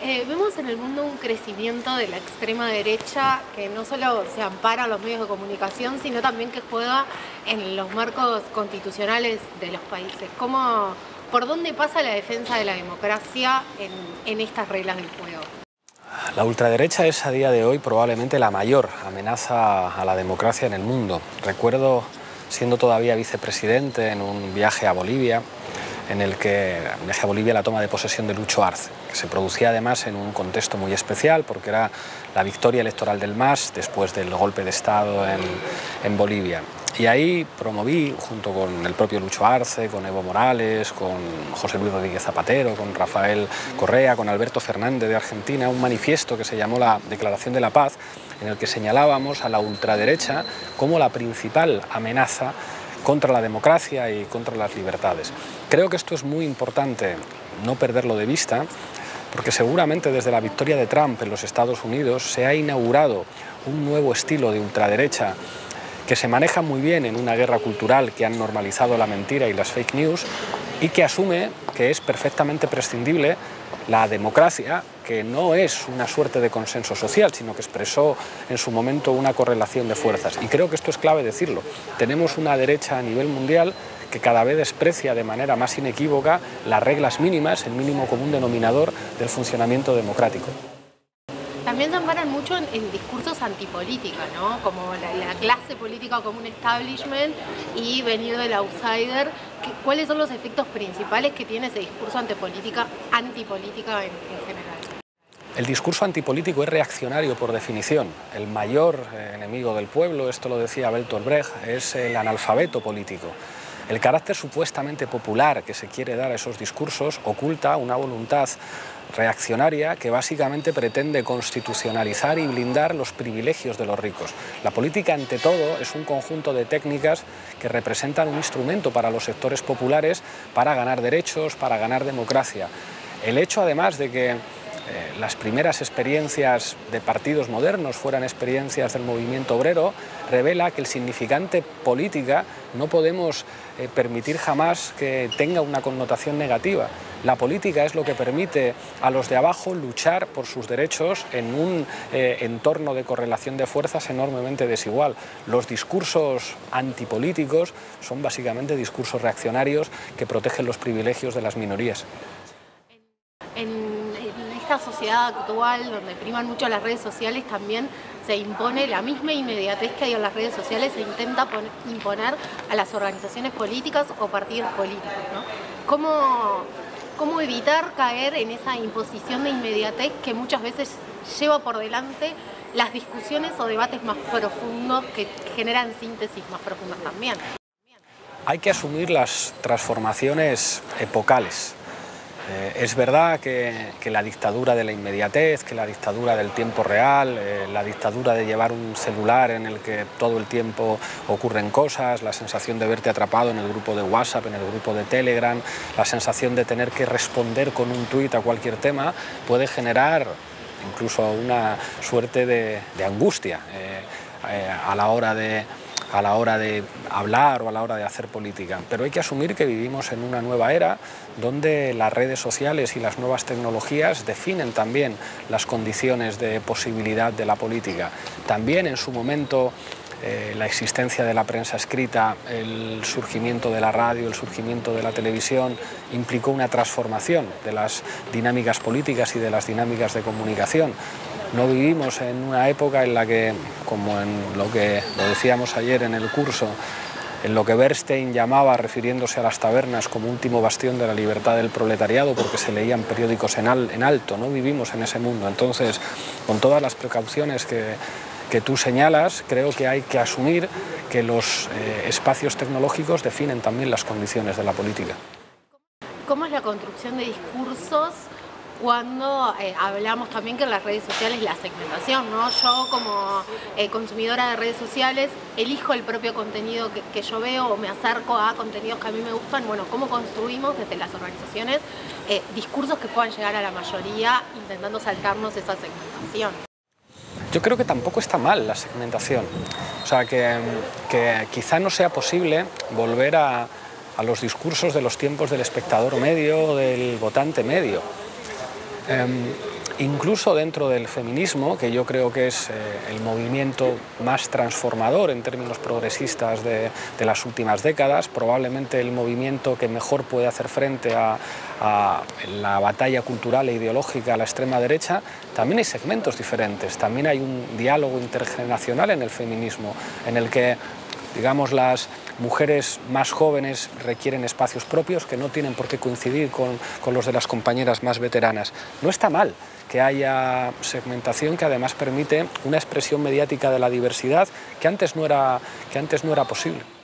Eh, vemos en el mundo un crecimiento de la extrema derecha que no solo se ampara en los medios de comunicación, sino también que juega en los marcos constitucionales de los países. ¿Cómo, ¿Por dónde pasa la defensa de la democracia en, en estas reglas del juego? La ultraderecha es a día de hoy probablemente la mayor amenaza a la democracia en el mundo. Recuerdo, siendo todavía vicepresidente en un viaje a Bolivia, en el que viaje a Bolivia la toma de posesión de Lucho Arce, que se producía además en un contexto muy especial porque era la victoria electoral del MAS después del golpe de Estado en, en Bolivia. Y ahí promoví, junto con el propio Lucho Arce, con Evo Morales, con José Luis Rodríguez Zapatero, con Rafael Correa, con Alberto Fernández de Argentina, un manifiesto que se llamó la Declaración de la Paz, en el que señalábamos a la ultraderecha como la principal amenaza contra la democracia y contra las libertades. Creo que esto es muy importante no perderlo de vista, porque seguramente desde la victoria de Trump en los Estados Unidos se ha inaugurado un nuevo estilo de ultraderecha que se maneja muy bien en una guerra cultural que han normalizado la mentira y las fake news y que asume que es perfectamente prescindible la democracia, que no es una suerte de consenso social, sino que expresó en su momento una correlación de fuerzas. Y creo que esto es clave decirlo. Tenemos una derecha a nivel mundial que cada vez desprecia de manera más inequívoca las reglas mínimas, el mínimo común denominador del funcionamiento democrático también se amparan mucho en, discursos antipolítica, ¿no? Como la, la, clase política como un establishment y venir del outsider. ¿Cuáles son los efectos principales que tiene ese discurso antipolítica, antipolítica en, en general? El discurso antipolítico es reaccionario por definición. El mayor eh, enemigo del pueblo, esto lo decía Bertolt Brecht, es el analfabeto político. El carácter supuestamente popular que se quiere dar a esos discursos oculta una voluntad reaccionaria que básicamente pretende constitucionalizar y blindar los privilegios de los ricos. La política, ante todo, es un conjunto de técnicas que representan un instrumento para los sectores populares para ganar derechos, para ganar democracia. El hecho, además, de que eh, las primeras experiencias de partidos modernos fueran experiencias del movimiento obrero, revela que el significante política no podemos eh, permitir jamás que tenga una connotación negativa. La política es lo que permite a los de abajo luchar por sus derechos en un eh, entorno de correlación de fuerzas enormemente desigual. Los discursos antipolíticos son básicamente discursos reaccionarios que protegen los privilegios de las minorías. Sociedad actual, donde priman mucho las redes sociales, también se impone la misma inmediatez que hay en las redes sociales, se intenta poner, imponer a las organizaciones políticas o partidos políticos. ¿no? ¿Cómo, ¿Cómo evitar caer en esa imposición de inmediatez que muchas veces lleva por delante las discusiones o debates más profundos que generan síntesis más profundas también? Hay que asumir las transformaciones epocales eh, es verdad que, la dictadura de la inmediatez, que la dictadura del tiempo real, eh, la dictadura de llevar un celular en el que todo el tiempo ocurren cosas, la sensación de verte atrapado en el grupo de WhatsApp, en el grupo de Telegram, la sensación de tener que responder con un tuit a cualquier tema, puede generar incluso una suerte de, de angustia eh, a la hora de a la hora de hablar o a la hora de hacer política. Pero hay que asumir que vivimos en una nueva era donde las redes sociales y las nuevas tecnologías definen también las condiciones de posibilidad de la política. También en su momento eh, la existencia de la prensa escrita, el surgimiento de la radio, el surgimiento de la televisión, implicó una transformación de las dinámicas políticas y de las dinámicas de comunicación. No vivimos en una época en la que, como en lo que lo decíamos ayer en el curso, en lo que Bernstein llamaba, refiriéndose a las tabernas, como último bastión de la libertad del proletariado, porque se leían periódicos en, al, en alto, no vivimos en ese mundo. Entonces, con todas las precauciones que, que tú señalas, creo que hay que asumir que los eh, espacios tecnológicos definen también las condiciones de la política. ¿Cómo es la construcción de discursos cuando eh, hablamos también que en las redes sociales la segmentación, ¿no? Yo como eh, consumidora de redes sociales elijo el propio contenido que, yo veo o me acerco a contenidos que a mí me gustan. Bueno, ¿cómo construimos desde las organizaciones eh, discursos que puedan llegar a la mayoría intentando saltarnos esa segmentación? Yo creo que tampoco está mal la segmentación. O sea, que, quizá no sea posible volver a, a los discursos de los tiempos del espectador medio del votante medio. Eh, incluso dentro del feminismo, que yo creo que es eh, el movimiento más transformador en términos progresistas de, las últimas décadas, probablemente el movimiento que mejor puede hacer frente a, la batalla cultural e ideológica a la extrema derecha, también hay segmentos diferentes, también hay un diálogo intergeneracional en el feminismo, en el que digamos, las mujeres más jóvenes requieren espacios propios que no tienen por qué coincidir con, con, los de las compañeras más veteranas. No está mal que haya segmentación que además permite una expresión mediática de la diversidad que antes no era, que antes no era posible.